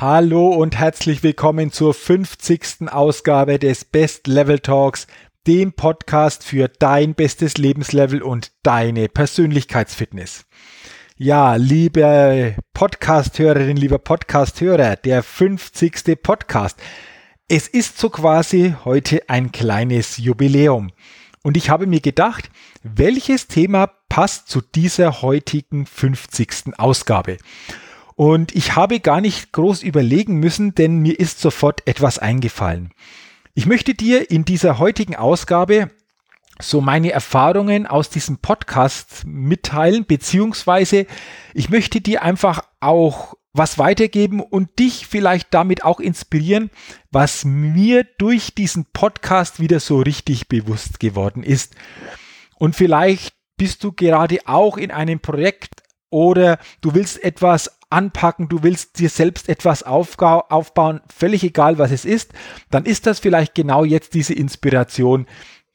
Hallo und herzlich willkommen zur 50. Ausgabe des Best Level Talks, dem Podcast für dein bestes Lebenslevel und deine Persönlichkeitsfitness. Ja, liebe Podcast-Hörerin, lieber Podcast-Hörer, der 50. Podcast. Es ist so quasi heute ein kleines Jubiläum. Und ich habe mir gedacht, welches Thema passt zu dieser heutigen 50. Ausgabe? Und ich habe gar nicht groß überlegen müssen, denn mir ist sofort etwas eingefallen. Ich möchte dir in dieser heutigen Ausgabe so meine Erfahrungen aus diesem Podcast mitteilen, beziehungsweise ich möchte dir einfach auch was weitergeben und dich vielleicht damit auch inspirieren, was mir durch diesen Podcast wieder so richtig bewusst geworden ist. Und vielleicht bist du gerade auch in einem Projekt oder du willst etwas anpacken, du willst dir selbst etwas aufbauen, völlig egal was es ist, dann ist das vielleicht genau jetzt diese Inspiration,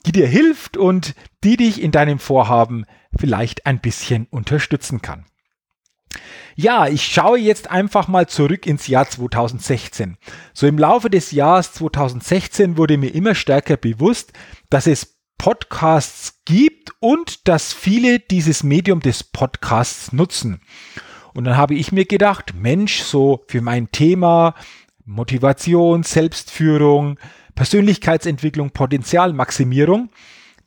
die dir hilft und die dich in deinem Vorhaben vielleicht ein bisschen unterstützen kann. Ja, ich schaue jetzt einfach mal zurück ins Jahr 2016. So im Laufe des Jahres 2016 wurde mir immer stärker bewusst, dass es Podcasts gibt und dass viele dieses Medium des Podcasts nutzen. Und dann habe ich mir gedacht, Mensch, so für mein Thema Motivation, Selbstführung, Persönlichkeitsentwicklung, Potenzialmaximierung,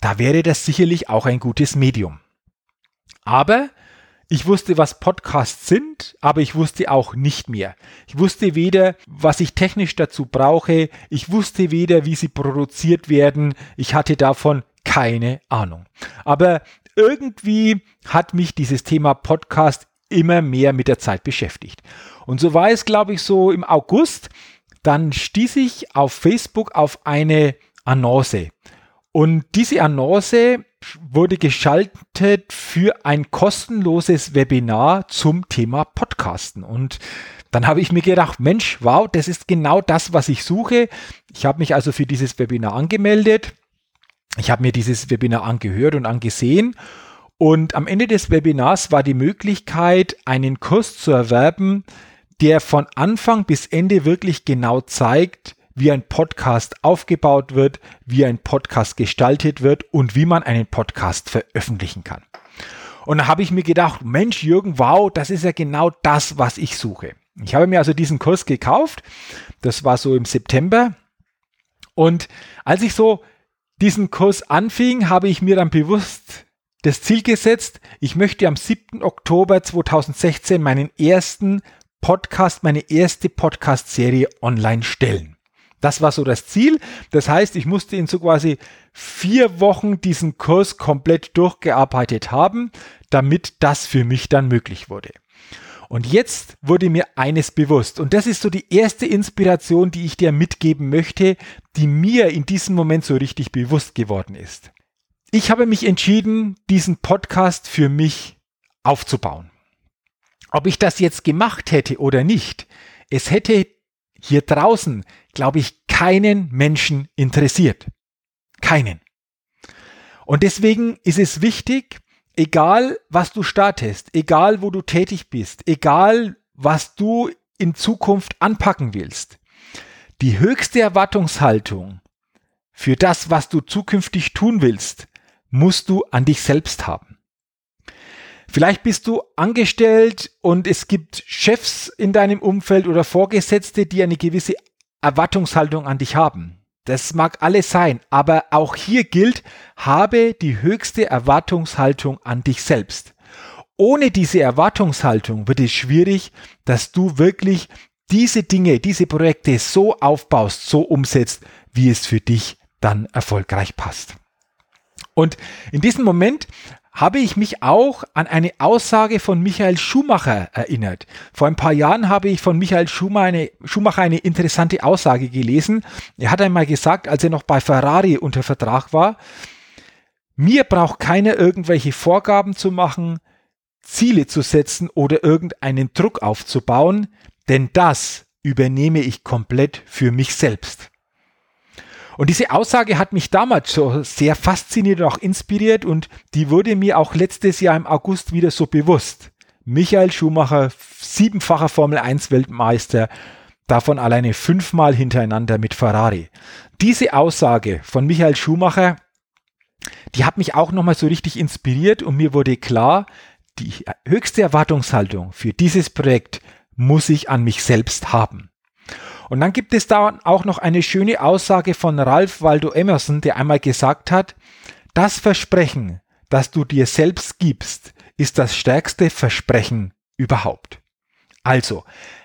da wäre das sicherlich auch ein gutes Medium. Aber ich wusste, was Podcasts sind, aber ich wusste auch nicht mehr. Ich wusste weder, was ich technisch dazu brauche, ich wusste weder, wie sie produziert werden, ich hatte davon keine Ahnung. Aber irgendwie hat mich dieses Thema Podcast immer mehr mit der Zeit beschäftigt. Und so war es, glaube ich, so im August. Dann stieß ich auf Facebook auf eine Annonce. Und diese Annonce wurde geschaltet für ein kostenloses Webinar zum Thema Podcasten. Und dann habe ich mir gedacht, Mensch, wow, das ist genau das, was ich suche. Ich habe mich also für dieses Webinar angemeldet. Ich habe mir dieses Webinar angehört und angesehen und am Ende des Webinars war die Möglichkeit, einen Kurs zu erwerben, der von Anfang bis Ende wirklich genau zeigt, wie ein Podcast aufgebaut wird, wie ein Podcast gestaltet wird und wie man einen Podcast veröffentlichen kann. Und da habe ich mir gedacht, Mensch, Jürgen, wow, das ist ja genau das, was ich suche. Ich habe mir also diesen Kurs gekauft. Das war so im September. Und als ich so diesen Kurs anfing, habe ich mir dann bewusst das Ziel gesetzt, ich möchte am 7. Oktober 2016 meinen ersten Podcast, meine erste Podcast-Serie online stellen. Das war so das Ziel. Das heißt, ich musste in so quasi vier Wochen diesen Kurs komplett durchgearbeitet haben, damit das für mich dann möglich wurde. Und jetzt wurde mir eines bewusst. Und das ist so die erste Inspiration, die ich dir mitgeben möchte, die mir in diesem Moment so richtig bewusst geworden ist ich habe mich entschieden, diesen Podcast für mich aufzubauen. Ob ich das jetzt gemacht hätte oder nicht, es hätte hier draußen, glaube ich, keinen Menschen interessiert. Keinen. Und deswegen ist es wichtig, egal was du startest, egal wo du tätig bist, egal was du in Zukunft anpacken willst, die höchste Erwartungshaltung für das, was du zukünftig tun willst, musst du an dich selbst haben. Vielleicht bist du angestellt und es gibt Chefs in deinem Umfeld oder Vorgesetzte, die eine gewisse Erwartungshaltung an dich haben. Das mag alles sein, aber auch hier gilt, habe die höchste Erwartungshaltung an dich selbst. Ohne diese Erwartungshaltung wird es schwierig, dass du wirklich diese Dinge, diese Projekte so aufbaust, so umsetzt, wie es für dich dann erfolgreich passt. Und in diesem Moment habe ich mich auch an eine Aussage von Michael Schumacher erinnert. Vor ein paar Jahren habe ich von Michael Schumacher eine, Schumacher eine interessante Aussage gelesen. Er hat einmal gesagt, als er noch bei Ferrari unter Vertrag war, mir braucht keiner irgendwelche Vorgaben zu machen, Ziele zu setzen oder irgendeinen Druck aufzubauen, denn das übernehme ich komplett für mich selbst. Und diese Aussage hat mich damals so sehr fasziniert und auch inspiriert und die wurde mir auch letztes Jahr im August wieder so bewusst. Michael Schumacher, siebenfacher Formel 1 Weltmeister, davon alleine fünfmal hintereinander mit Ferrari. Diese Aussage von Michael Schumacher, die hat mich auch nochmal so richtig inspiriert und mir wurde klar, die höchste Erwartungshaltung für dieses Projekt muss ich an mich selbst haben. Und dann gibt es da auch noch eine schöne Aussage von Ralph Waldo Emerson, der einmal gesagt hat, das Versprechen, das du dir selbst gibst, ist das stärkste Versprechen überhaupt. Also,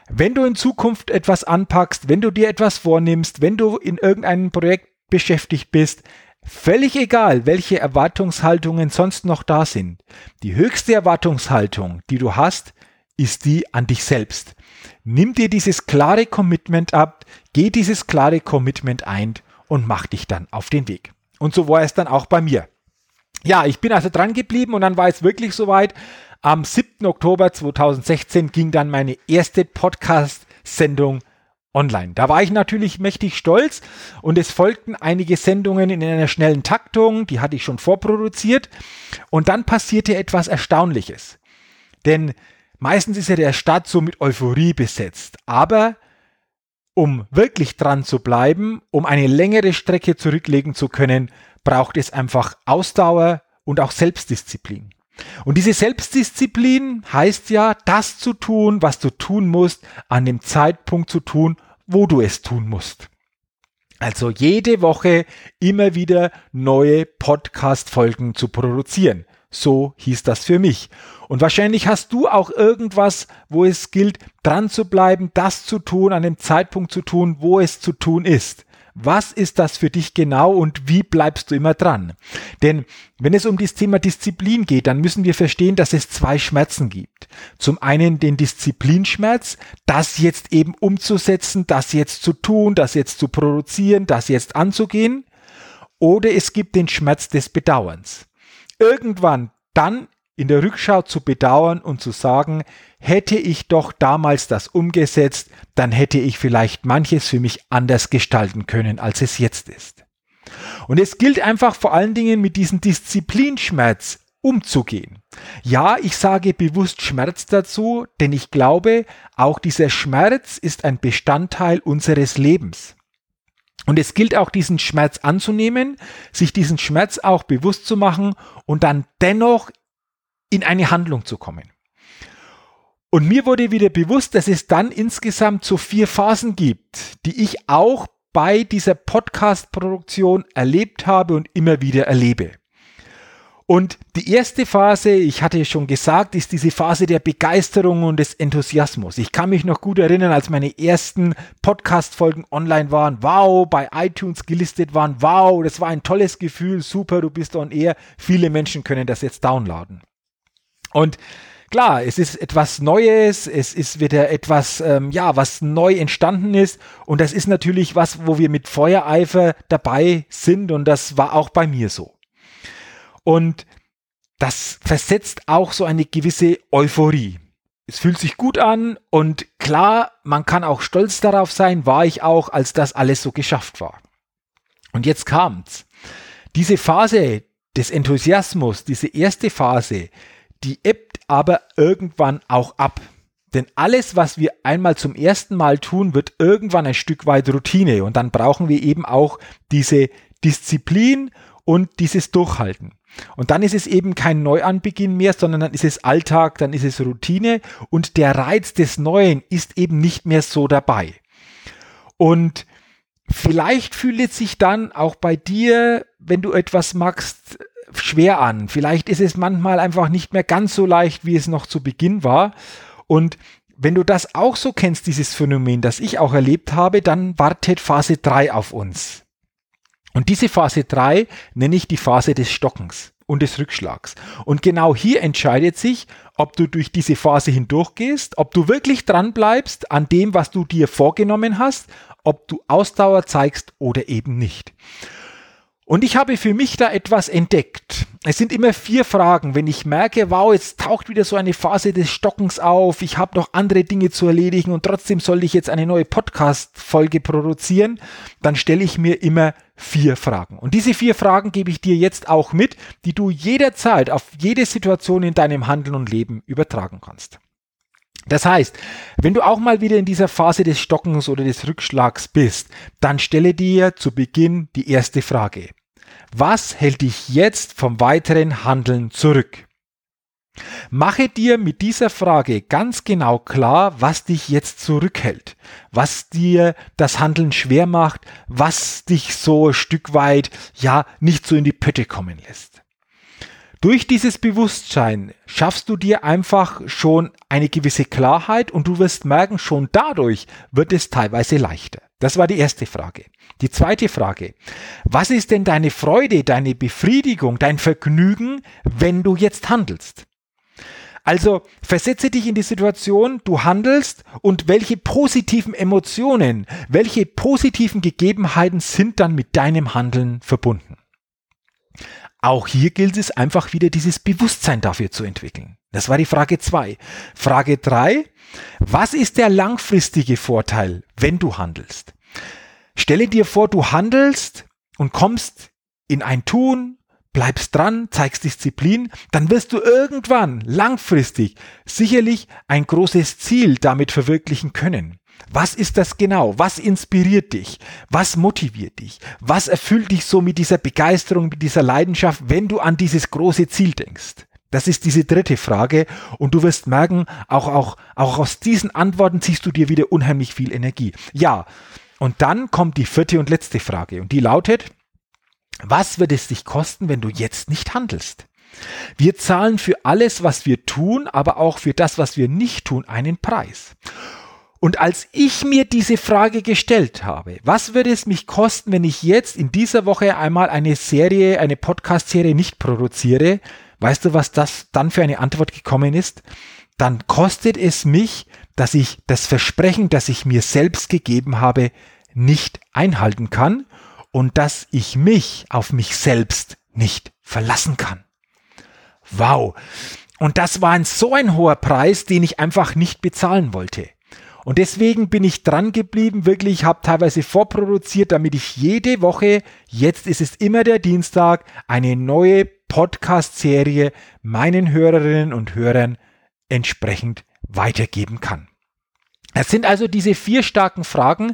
wenn du in Zukunft etwas anpackst, wenn du dir etwas vornimmst, wenn du in irgendeinem Projekt beschäftigt bist, völlig egal, welche Erwartungshaltungen sonst noch da sind, die höchste Erwartungshaltung, die du hast, ist die an dich selbst. Nimm dir dieses klare Commitment ab, geh dieses klare Commitment ein und mach dich dann auf den Weg. Und so war es dann auch bei mir. Ja, ich bin also dran geblieben und dann war es wirklich soweit. Am 7. Oktober 2016 ging dann meine erste Podcast-Sendung online. Da war ich natürlich mächtig stolz und es folgten einige Sendungen in einer schnellen Taktung, die hatte ich schon vorproduziert und dann passierte etwas Erstaunliches. Denn Meistens ist ja der Start so mit Euphorie besetzt. Aber um wirklich dran zu bleiben, um eine längere Strecke zurücklegen zu können, braucht es einfach Ausdauer und auch Selbstdisziplin. Und diese Selbstdisziplin heißt ja, das zu tun, was du tun musst, an dem Zeitpunkt zu tun, wo du es tun musst. Also jede Woche immer wieder neue Podcast-Folgen zu produzieren. So hieß das für mich. Und wahrscheinlich hast du auch irgendwas, wo es gilt, dran zu bleiben, das zu tun, an dem Zeitpunkt zu tun, wo es zu tun ist. Was ist das für dich genau und wie bleibst du immer dran? Denn wenn es um das Thema Disziplin geht, dann müssen wir verstehen, dass es zwei Schmerzen gibt. Zum einen den Disziplinschmerz, das jetzt eben umzusetzen, das jetzt zu tun, das jetzt zu produzieren, das jetzt anzugehen. Oder es gibt den Schmerz des Bedauerns irgendwann dann in der Rückschau zu bedauern und zu sagen, hätte ich doch damals das umgesetzt, dann hätte ich vielleicht manches für mich anders gestalten können, als es jetzt ist. Und es gilt einfach vor allen Dingen mit diesem Disziplinschmerz umzugehen. Ja, ich sage bewusst Schmerz dazu, denn ich glaube, auch dieser Schmerz ist ein Bestandteil unseres Lebens. Und es gilt auch, diesen Schmerz anzunehmen, sich diesen Schmerz auch bewusst zu machen und dann dennoch in eine Handlung zu kommen. Und mir wurde wieder bewusst, dass es dann insgesamt so vier Phasen gibt, die ich auch bei dieser Podcast-Produktion erlebt habe und immer wieder erlebe. Und die erste Phase, ich hatte schon gesagt, ist diese Phase der Begeisterung und des Enthusiasmus. Ich kann mich noch gut erinnern, als meine ersten Podcast-Folgen online waren. Wow, bei iTunes gelistet waren. Wow, das war ein tolles Gefühl. Super, du bist on air. Viele Menschen können das jetzt downloaden. Und klar, es ist etwas Neues, es ist wieder etwas, ähm, ja, was neu entstanden ist. Und das ist natürlich was, wo wir mit Feuereifer dabei sind. Und das war auch bei mir so. Und das versetzt auch so eine gewisse Euphorie. Es fühlt sich gut an und klar, man kann auch stolz darauf sein, war ich auch, als das alles so geschafft war. Und jetzt kam's. Diese Phase des Enthusiasmus, diese erste Phase, die ebbt aber irgendwann auch ab. Denn alles, was wir einmal zum ersten Mal tun, wird irgendwann ein Stück weit Routine. Und dann brauchen wir eben auch diese Disziplin und dieses Durchhalten. Und dann ist es eben kein Neuanbeginn mehr, sondern dann ist es Alltag, dann ist es Routine und der Reiz des Neuen ist eben nicht mehr so dabei. Und vielleicht fühlt es sich dann auch bei dir, wenn du etwas magst, schwer an. Vielleicht ist es manchmal einfach nicht mehr ganz so leicht, wie es noch zu Beginn war. Und wenn du das auch so kennst, dieses Phänomen, das ich auch erlebt habe, dann wartet Phase 3 auf uns. Und diese Phase 3 nenne ich die Phase des Stockens. und des Rückschlags. Und genau hier entscheidet sich, ob du durch diese Phase hindurchgehst, ob du wirklich dran bleibst an dem, was du dir vorgenommen hast, ob du Ausdauer zeigst oder eben nicht. Und ich habe für mich da etwas entdeckt. Es sind immer vier Fragen. Wenn ich merke, wow, jetzt taucht wieder so eine Phase des Stockens auf, ich habe noch andere Dinge zu erledigen und trotzdem soll ich jetzt eine neue Podcast-Folge produzieren, dann stelle ich mir immer vier Fragen. Und diese vier Fragen gebe ich dir jetzt auch mit, die du jederzeit auf jede Situation in deinem Handeln und Leben übertragen kannst. Das heißt, wenn du auch mal wieder in dieser Phase des Stockens oder des Rückschlags bist, dann stelle dir zu Beginn die erste Frage. Was hält dich jetzt vom weiteren Handeln zurück? Mache dir mit dieser Frage ganz genau klar, was dich jetzt zurückhält, was dir das Handeln schwer macht, was dich so ein Stück weit ja nicht so in die Pötte kommen lässt. Durch dieses Bewusstsein schaffst du dir einfach schon eine gewisse Klarheit und du wirst merken, schon dadurch wird es teilweise leichter. Das war die erste Frage. Die zweite Frage. Was ist denn deine Freude, deine Befriedigung, dein Vergnügen, wenn du jetzt handelst? Also versetze dich in die Situation, du handelst und welche positiven Emotionen, welche positiven Gegebenheiten sind dann mit deinem Handeln verbunden? Auch hier gilt es einfach wieder dieses Bewusstsein dafür zu entwickeln. Das war die Frage zwei. Frage drei: Was ist der langfristige Vorteil, wenn du handelst? Stelle dir vor, du handelst und kommst in ein Tun, bleibst dran, zeigst Disziplin, dann wirst du irgendwann langfristig sicherlich ein großes Ziel damit verwirklichen können. Was ist das genau? Was inspiriert dich? Was motiviert dich? Was erfüllt dich so mit dieser Begeisterung, mit dieser Leidenschaft, wenn du an dieses große Ziel denkst? Das ist diese dritte Frage und du wirst merken, auch, auch, auch aus diesen Antworten ziehst du dir wieder unheimlich viel Energie. Ja, und dann kommt die vierte und letzte Frage und die lautet, was wird es dich kosten, wenn du jetzt nicht handelst? Wir zahlen für alles, was wir tun, aber auch für das, was wir nicht tun, einen Preis. Und als ich mir diese Frage gestellt habe, was würde es mich kosten, wenn ich jetzt in dieser Woche einmal eine Serie, eine Podcast-Serie nicht produziere, weißt du, was das dann für eine Antwort gekommen ist? Dann kostet es mich, dass ich das Versprechen, das ich mir selbst gegeben habe, nicht einhalten kann und dass ich mich auf mich selbst nicht verlassen kann. Wow. Und das war ein so ein hoher Preis, den ich einfach nicht bezahlen wollte. Und deswegen bin ich dran geblieben, wirklich, habe teilweise vorproduziert, damit ich jede Woche, jetzt ist es immer der Dienstag, eine neue Podcast-Serie meinen Hörerinnen und Hörern entsprechend weitergeben kann. Es sind also diese vier starken Fragen,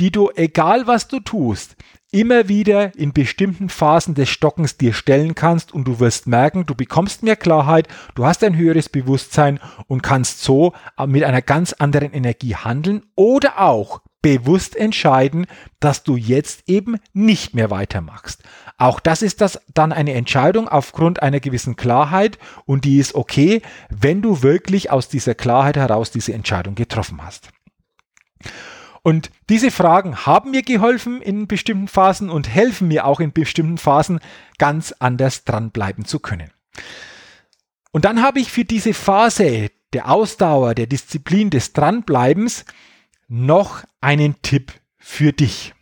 die du, egal was du tust, immer wieder in bestimmten Phasen des Stockens dir stellen kannst und du wirst merken, du bekommst mehr Klarheit, du hast ein höheres Bewusstsein und kannst so mit einer ganz anderen Energie handeln oder auch bewusst entscheiden, dass du jetzt eben nicht mehr weitermachst. Auch das ist das dann eine Entscheidung aufgrund einer gewissen Klarheit und die ist okay, wenn du wirklich aus dieser Klarheit heraus diese Entscheidung getroffen hast. Und diese Fragen haben mir geholfen in bestimmten Phasen und helfen mir auch in bestimmten Phasen ganz anders dranbleiben zu können. Und dann habe ich für diese Phase der Ausdauer, der Disziplin, des Dranbleibens noch einen Tipp für dich.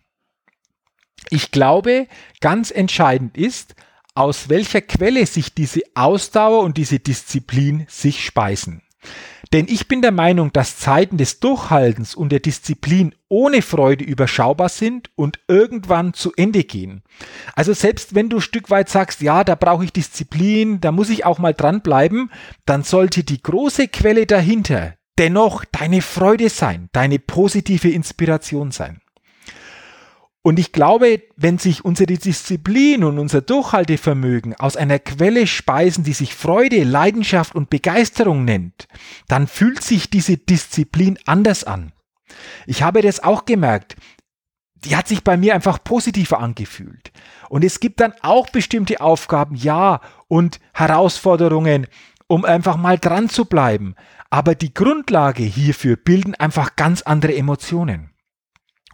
Ich glaube, ganz entscheidend ist, aus welcher Quelle sich diese Ausdauer und diese Disziplin sich speisen. Denn ich bin der Meinung, dass Zeiten des Durchhaltens und der Disziplin ohne Freude überschaubar sind und irgendwann zu Ende gehen. Also selbst wenn du ein Stück weit sagst, ja, da brauche ich Disziplin, da muss ich auch mal dranbleiben, dann sollte die große Quelle dahinter dennoch deine Freude sein, deine positive Inspiration sein. Und ich glaube, wenn sich unsere Disziplin und unser Durchhaltevermögen aus einer Quelle speisen, die sich Freude, Leidenschaft und Begeisterung nennt, dann fühlt sich diese Disziplin anders an. Ich habe das auch gemerkt. Die hat sich bei mir einfach positiver angefühlt. Und es gibt dann auch bestimmte Aufgaben, ja, und Herausforderungen, um einfach mal dran zu bleiben. Aber die Grundlage hierfür bilden einfach ganz andere Emotionen.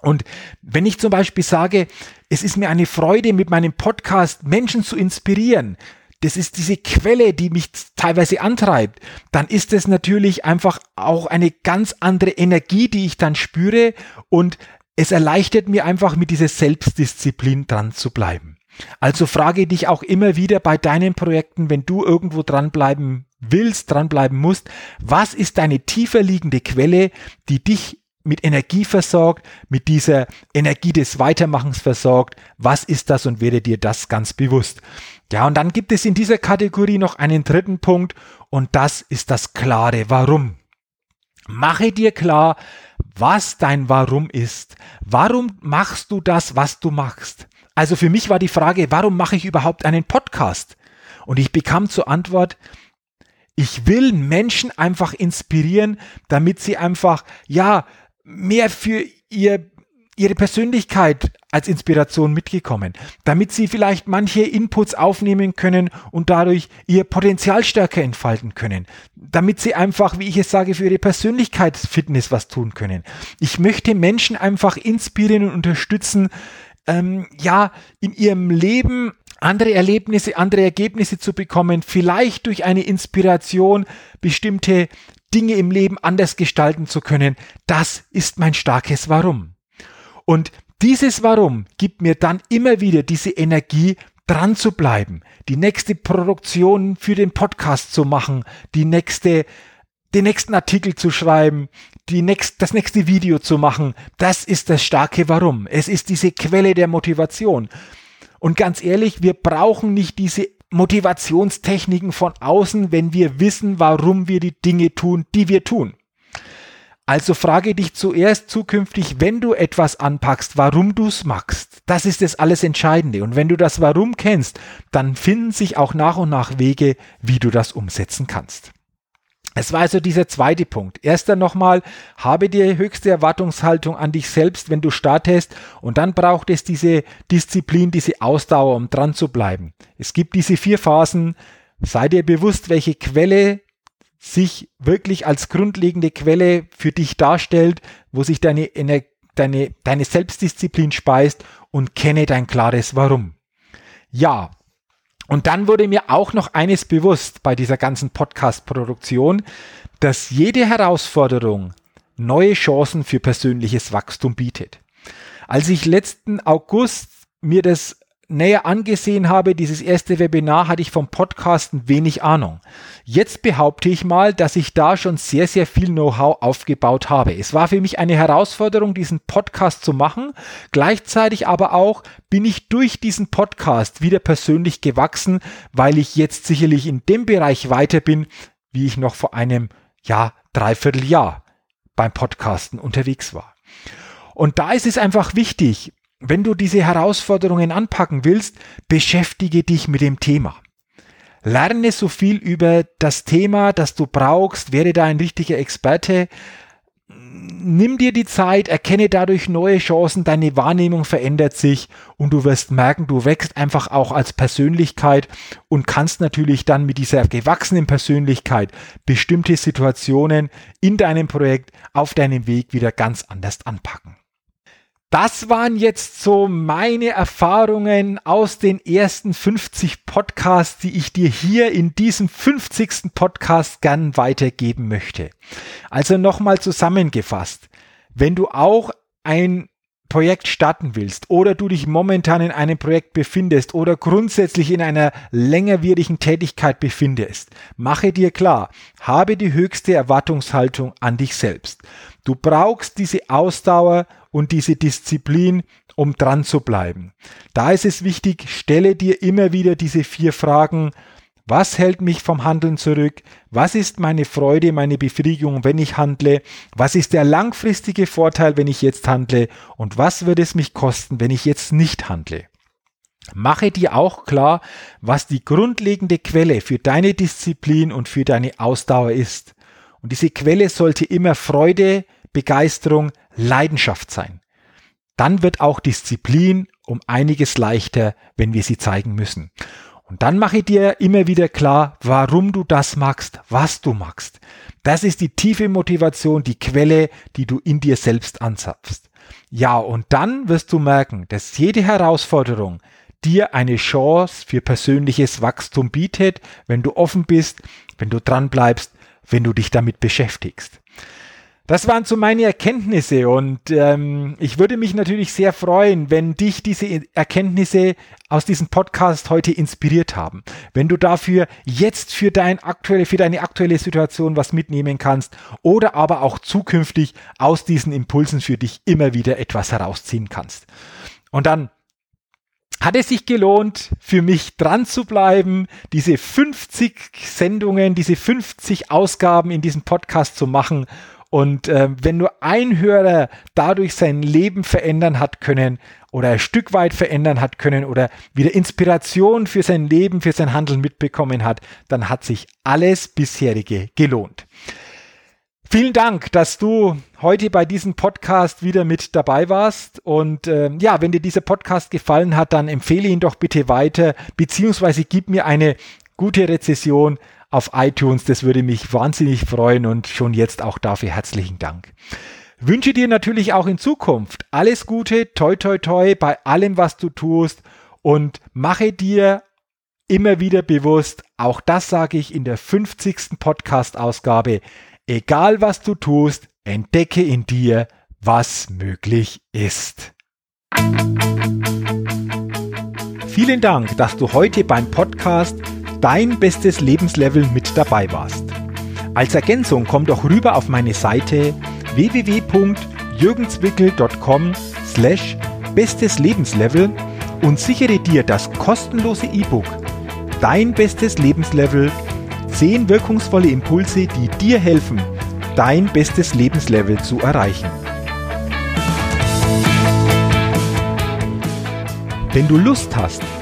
Und wenn ich zum Beispiel sage, es ist mir eine Freude, mit meinem Podcast Menschen zu inspirieren, das ist diese Quelle, die mich teilweise antreibt, dann ist es natürlich einfach auch eine ganz andere Energie, die ich dann spüre und es erleichtert mir einfach mit dieser Selbstdisziplin dran zu bleiben. Also frage dich auch immer wieder bei deinen Projekten, wenn du irgendwo dranbleiben willst, dranbleiben musst, was ist deine tiefer liegende Quelle, die dich mit Energie versorgt, mit dieser Energie des Weitermachens versorgt. Was ist das und werde dir das ganz bewusst. Ja, und dann gibt es in dieser Kategorie noch einen dritten Punkt und das ist das klare Warum. Mache dir klar, was dein Warum ist. Warum machst du das, was du machst? Also für mich war die Frage, warum mache ich überhaupt einen Podcast? Und ich bekam zur Antwort, ich will Menschen einfach inspirieren, damit sie einfach, ja, mehr für ihr, ihre Persönlichkeit als Inspiration mitgekommen, damit sie vielleicht manche Inputs aufnehmen können und dadurch ihr Potenzial stärker entfalten können, damit sie einfach, wie ich es sage, für ihre Persönlichkeitsfitness was tun können. Ich möchte Menschen einfach inspirieren und unterstützen, ähm, ja, in ihrem Leben andere Erlebnisse, andere Ergebnisse zu bekommen, vielleicht durch eine Inspiration bestimmte Dinge im Leben anders gestalten zu können, das ist mein starkes Warum. Und dieses Warum gibt mir dann immer wieder diese Energie, dran zu bleiben, die nächste Produktion für den Podcast zu machen, die nächste, den nächsten Artikel zu schreiben, die nächst, das nächste Video zu machen. Das ist das starke Warum. Es ist diese Quelle der Motivation. Und ganz ehrlich, wir brauchen nicht diese Motivationstechniken von außen, wenn wir wissen, warum wir die Dinge tun, die wir tun. Also frage dich zuerst zukünftig, wenn du etwas anpackst, warum du es machst. Das ist das alles Entscheidende. Und wenn du das Warum kennst, dann finden sich auch nach und nach Wege, wie du das umsetzen kannst. Es war also dieser zweite Punkt. Erster nochmal, habe die höchste Erwartungshaltung an dich selbst, wenn du startest und dann braucht es diese Disziplin, diese Ausdauer, um dran zu bleiben. Es gibt diese vier Phasen. Sei dir bewusst, welche Quelle sich wirklich als grundlegende Quelle für dich darstellt, wo sich deine, deine, deine Selbstdisziplin speist und kenne dein klares Warum. Ja, und dann wurde mir auch noch eines bewusst bei dieser ganzen Podcast-Produktion, dass jede Herausforderung neue Chancen für persönliches Wachstum bietet. Als ich letzten August mir das näher angesehen habe, dieses erste Webinar, hatte ich vom Podcasten wenig Ahnung. Jetzt behaupte ich mal, dass ich da schon sehr, sehr viel Know-how aufgebaut habe. Es war für mich eine Herausforderung, diesen Podcast zu machen. Gleichzeitig aber auch bin ich durch diesen Podcast wieder persönlich gewachsen, weil ich jetzt sicherlich in dem Bereich weiter bin, wie ich noch vor einem, ja, Dreivierteljahr beim Podcasten unterwegs war. Und da ist es einfach wichtig, wenn du diese Herausforderungen anpacken willst, beschäftige dich mit dem Thema. Lerne so viel über das Thema, das du brauchst, werde da ein richtiger Experte. Nimm dir die Zeit, erkenne dadurch neue Chancen, deine Wahrnehmung verändert sich und du wirst merken, du wächst einfach auch als Persönlichkeit und kannst natürlich dann mit dieser gewachsenen Persönlichkeit bestimmte Situationen in deinem Projekt auf deinem Weg wieder ganz anders anpacken. Das waren jetzt so meine Erfahrungen aus den ersten 50 Podcasts, die ich dir hier in diesem 50. Podcast gern weitergeben möchte. Also nochmal zusammengefasst. Wenn du auch ein Projekt starten willst oder du dich momentan in einem Projekt befindest oder grundsätzlich in einer längerwierigen Tätigkeit befindest, mache dir klar, habe die höchste Erwartungshaltung an dich selbst. Du brauchst diese Ausdauer und diese Disziplin, um dran zu bleiben. Da ist es wichtig, stelle dir immer wieder diese vier Fragen. Was hält mich vom Handeln zurück? Was ist meine Freude, meine Befriedigung, wenn ich handle? Was ist der langfristige Vorteil, wenn ich jetzt handle? Und was würde es mich kosten, wenn ich jetzt nicht handle? Mache dir auch klar, was die grundlegende Quelle für deine Disziplin und für deine Ausdauer ist. Und diese Quelle sollte immer Freude, Begeisterung, Leidenschaft sein. Dann wird auch Disziplin um einiges leichter, wenn wir sie zeigen müssen. Und dann mache dir immer wieder klar, warum du das magst, was du magst. Das ist die tiefe Motivation, die Quelle, die du in dir selbst anzapfst. Ja, und dann wirst du merken, dass jede Herausforderung dir eine Chance für persönliches Wachstum bietet, wenn du offen bist, wenn du dran bleibst, wenn du dich damit beschäftigst. Das waren so meine Erkenntnisse und ähm, ich würde mich natürlich sehr freuen, wenn dich diese Erkenntnisse aus diesem Podcast heute inspiriert haben. Wenn du dafür jetzt für, dein aktuelle, für deine aktuelle Situation was mitnehmen kannst oder aber auch zukünftig aus diesen Impulsen für dich immer wieder etwas herausziehen kannst. Und dann hat es sich gelohnt, für mich dran zu bleiben, diese 50 Sendungen, diese 50 Ausgaben in diesem Podcast zu machen und äh, wenn nur ein Hörer dadurch sein Leben verändern hat können oder ein Stück weit verändern hat können oder wieder Inspiration für sein Leben, für sein Handeln mitbekommen hat, dann hat sich alles bisherige gelohnt. Vielen Dank, dass du heute bei diesem Podcast wieder mit dabei warst. Und äh, ja, wenn dir dieser Podcast gefallen hat, dann empfehle ihn doch bitte weiter, beziehungsweise gib mir eine gute Rezession auf iTunes. Das würde mich wahnsinnig freuen und schon jetzt auch dafür herzlichen Dank. Wünsche dir natürlich auch in Zukunft alles Gute, toi toi toi bei allem, was du tust und mache dir immer wieder bewusst, auch das sage ich in der 50. Podcast-Ausgabe, egal was du tust, entdecke in dir, was möglich ist. Vielen Dank, dass du heute beim Podcast dein bestes Lebenslevel mit dabei warst. Als Ergänzung komm doch rüber auf meine Seite www.jürgenswickel.com slash bestes Lebenslevel und sichere dir das kostenlose E-Book Dein bestes Lebenslevel 10 wirkungsvolle Impulse, die dir helfen, dein bestes Lebenslevel zu erreichen. Wenn du Lust hast,